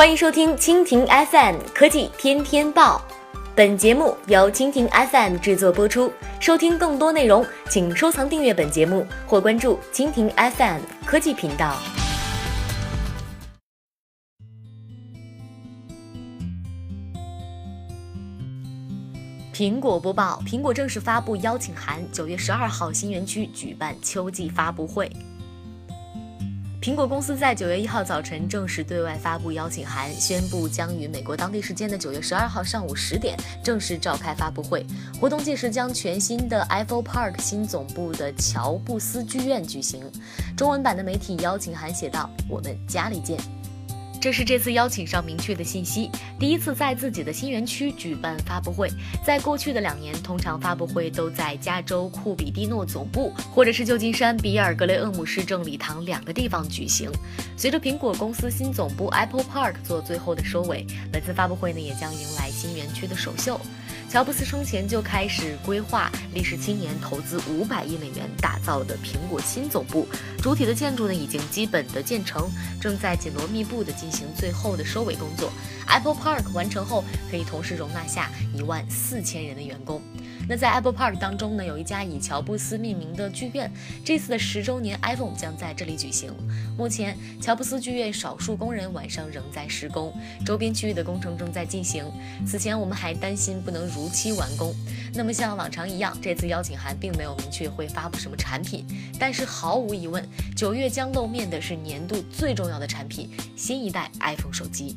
欢迎收听蜻蜓 FM 科技天天报，本节目由蜻蜓 FM 制作播出。收听更多内容，请收藏订阅本节目或关注蜻蜓 FM 科技频道。苹果播报：苹果正式发布邀请函，九月十二号新园区举办秋季发布会。苹果公司在九月一号早晨正式对外发布邀请函，宣布将于美国当地时间的九月十二号上午十点正式召开发布会。活动届时将全新的 Apple Park 新总部的乔布斯剧院举行。中文版的媒体邀请函写道：“我们家里见。”这是这次邀请上明确的信息。第一次在自己的新园区举办发布会，在过去的两年，通常发布会都在加州库比蒂诺总部，或者是旧金山比尔格雷厄姆市政礼堂两个地方举行。随着苹果公司新总部 Apple Park 做最后的收尾，本次发布会呢也将迎来新园区的首秀。乔布斯生前就开始规划，历时七年，投资五百亿美元打造的苹果新总部，主体的建筑呢已经基本的建成，正在紧锣密布的进行最后的收尾工作。Apple Park 完成后，可以同时容纳下一万四千人的员工。那在 Apple Park 当中呢，有一家以乔布斯命名的剧院，这次的十周年 iPhone 将在这里举行。目前，乔布斯剧院少数工人晚上仍在施工，周边区域的工程正在进行。此前我们还担心不能如期完工。那么像往常一样，这次邀请函并没有明确会发布什么产品，但是毫无疑问，九月将露面的是年度最重要的产品——新一代 iPhone 手机。